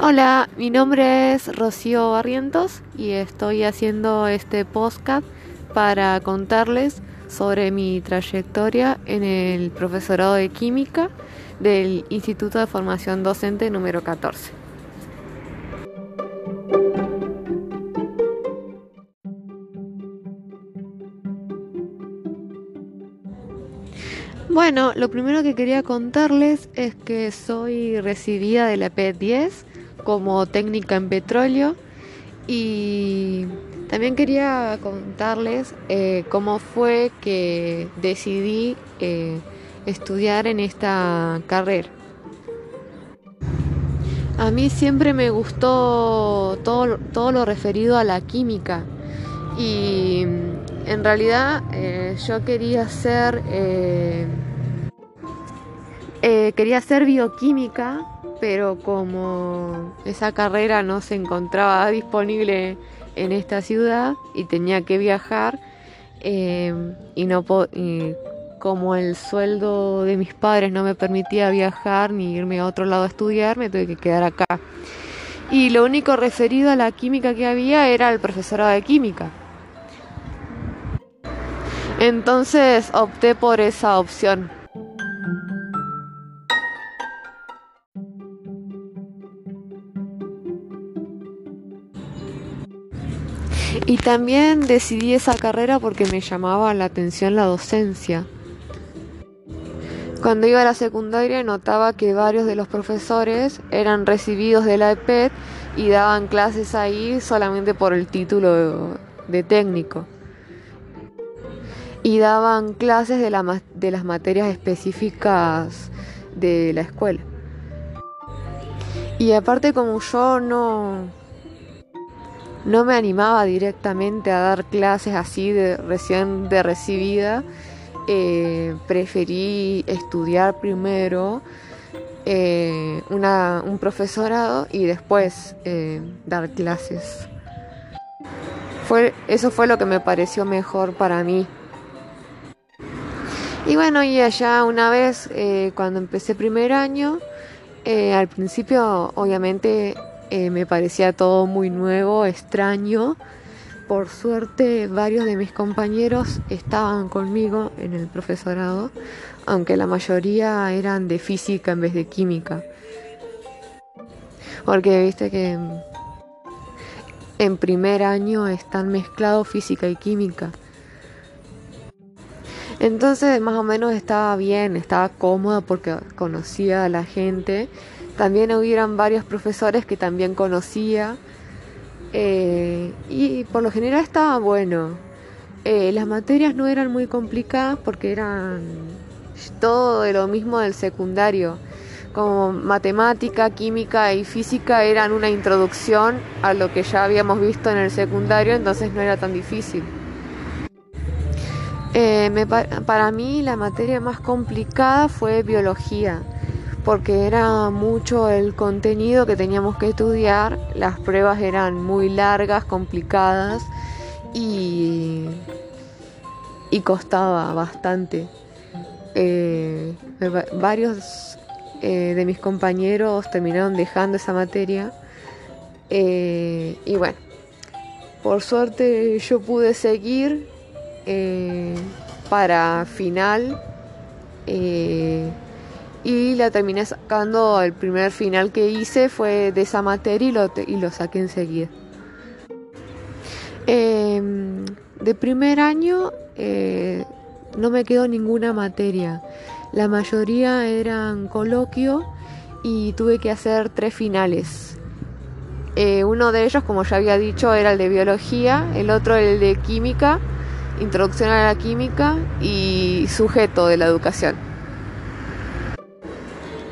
Hola, mi nombre es Rocío Barrientos y estoy haciendo este podcast para contarles sobre mi trayectoria en el profesorado de química del Instituto de Formación Docente número 14. Bueno, lo primero que quería contarles es que soy recibida de la PET 10 como técnica en petróleo. Y también quería contarles eh, cómo fue que decidí eh, estudiar en esta carrera. A mí siempre me gustó todo, todo lo referido a la química. Y en realidad eh, yo quería quería ser bioquímica pero como esa carrera no se encontraba disponible en esta ciudad y tenía que viajar eh, y no como el sueldo de mis padres no me permitía viajar ni irme a otro lado a estudiar, me tuve que quedar acá. Y lo único referido a la química que había era el profesorado de química. Entonces opté por esa opción. Y también decidí esa carrera porque me llamaba la atención la docencia. Cuando iba a la secundaria notaba que varios de los profesores eran recibidos de la EPET y daban clases ahí solamente por el título de, técnico. Y daban clases de, de las materias específicas de la escuela. Y aparte como yo no, no me animaba directamente a dar clases así de recién de recibida. Eh, preferí estudiar primero eh, un profesorado y después eh, dar clases. Fue, eso fue lo que me pareció mejor para mí. Y bueno, y allá una vez, cuando empecé primer año, al principio obviamente eh, me parecía todo muy nuevo, extraño. Por suerte varios de mis compañeros estaban conmigo en el profesorado, aunque la mayoría eran de física en vez de química. Porque viste que en primer año están mezclados física y química. Entonces más o menos estaba bien, estaba cómoda porque conocía a la gente también hubieran varios profesores que también conocía eh, y por lo general estaba bueno. Eh, las materias no eran muy complicadas porque eran todo de lo mismo del secundario. Como matemática, química y física eran una introducción a lo que ya habíamos visto en el secundario, entonces no era tan difícil. Eh, para mí la materia más complicada fue biología porque era mucho el contenido que teníamos que estudiar, las pruebas eran muy largas, complicadas y, y costaba bastante. Eh, varios eh, de mis compañeros terminaron dejando esa materia eh, y bueno, por suerte yo pude seguir para final y la terminé sacando, el primer final que hice fue de esa materia y lo, y lo saqué enseguida. Em, de primer año eh, no me quedó ninguna materia, la mayoría eran coloquio y tuve que hacer tres finales. Eh, uno de ellos, como ya había dicho, era el de biología, el otro el de química, introducción a la química y sujeto de la educación.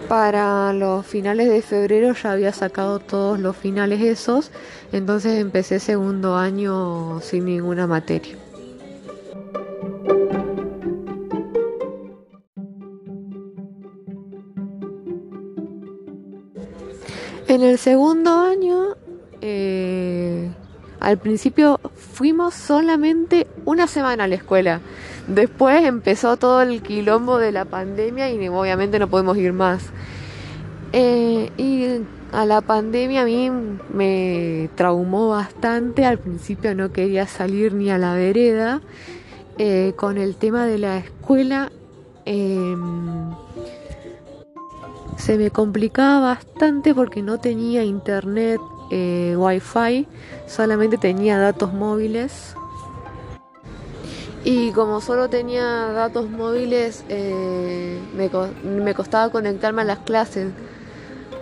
Para los finales de febrero ya había sacado todos los finales esos, entonces empecé segundo año sin ninguna materia. En el segundo año, eh, al principio fuimos solamente una semana a la escuela. Después empezó todo el quilombo de la pandemia y obviamente no podemos ir más. Eh, y a la pandemia a mí me traumó bastante. Al principio no quería salir ni a la vereda. Eh, con el tema de la escuela em, se me complicaba bastante porque no tenía internet, eh, wifi, solamente tenía datos móviles. Y como solo tenía datos móviles, eh, me, costaba conectarme a las clases.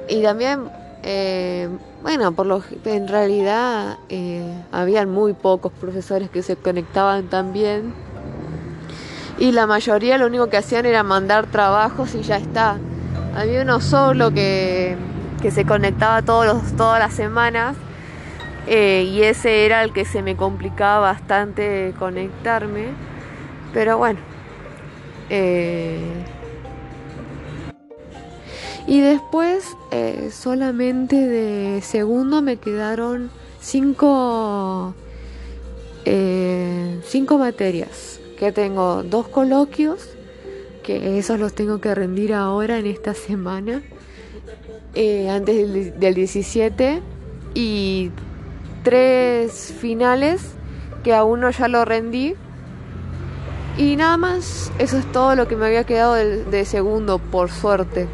Y también, eh, bueno, por lo, en realidad eh, habían muy pocos profesores que se conectaban también. Y la mayoría lo único que hacían era mandar trabajos y ya está. Había uno solo que, que se conectaba todos los, todas las semanas eh, y ese era el que se me complicaba bastante conectarme. Pero bueno. Eh, y después eh, solamente de segundo me quedaron cinco, cinco materias. Que tengo dos coloquios, que esos los tengo que rendir ahora en esta semana, antes del, del 17. Y tres finales que a uno ya lo rendí. Y nada más, eso es todo lo que me había quedado de, segundo, por suerte.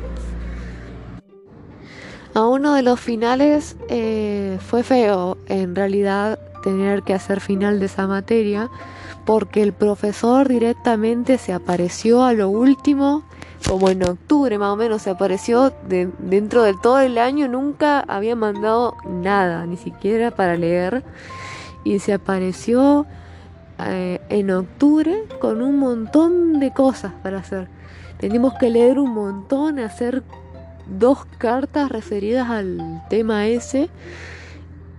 A uno de los finales eh, fue feo, en realidad, tener que hacer final de esa materia, porque el profesor directamente se apareció a lo último como en octubre más o menos se apareció dentro de todo el año nunca había mandado nada ni siquiera para leer. Y se apareció eh, en octubre con un montón de cosas para hacer. Tenemos que leer un montón hacer dos cartas referidas al tema ese.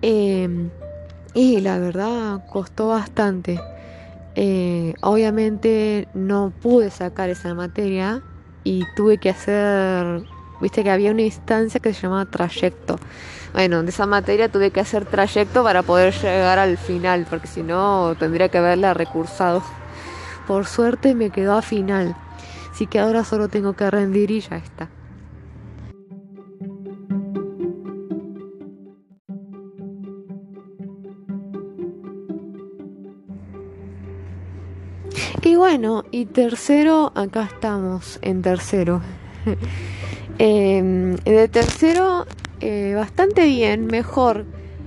Em, y la verdad costó bastante. Eh, obviamente no pude sacar esa materia y tuve que hacer, viste que había una instancia que se llamaba trayecto. Bueno, de esa materia tuve que hacer trayecto para poder llegar al final, porque si no tendría que haberla recursado. Por suerte me quedó a final, así que ahora solo tengo que rendir y ya está. Bueno, y tercero, acá estamos, en tercero. Em, de tercero, eh, bastante bien, mejor.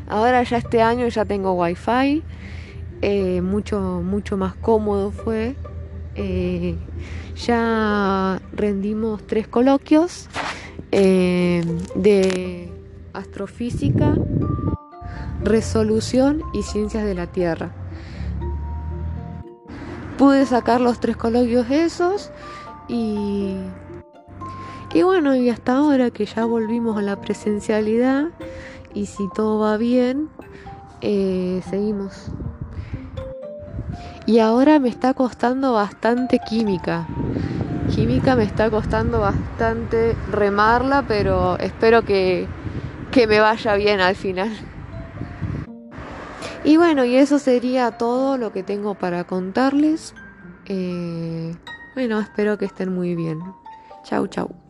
Ahora ya este año ya tengo wifi, eh, mucho, mucho más cómodo fue. Eh, ya rendimos tres coloquios em, de astrofísica, resolución y ciencias de la Tierra pude sacar los tres coloquios esos y y bueno y hasta ahora que ya volvimos a la presencialidad y si todo va bien eh, seguimos. Y ahora me está costando bastante química. Química me está costando bastante remarla pero espero que, que me vaya bien al final y bueno, y eso sería todo lo que tengo para contarles. Eh, bueno, espero que estén muy bien. Chau, chau.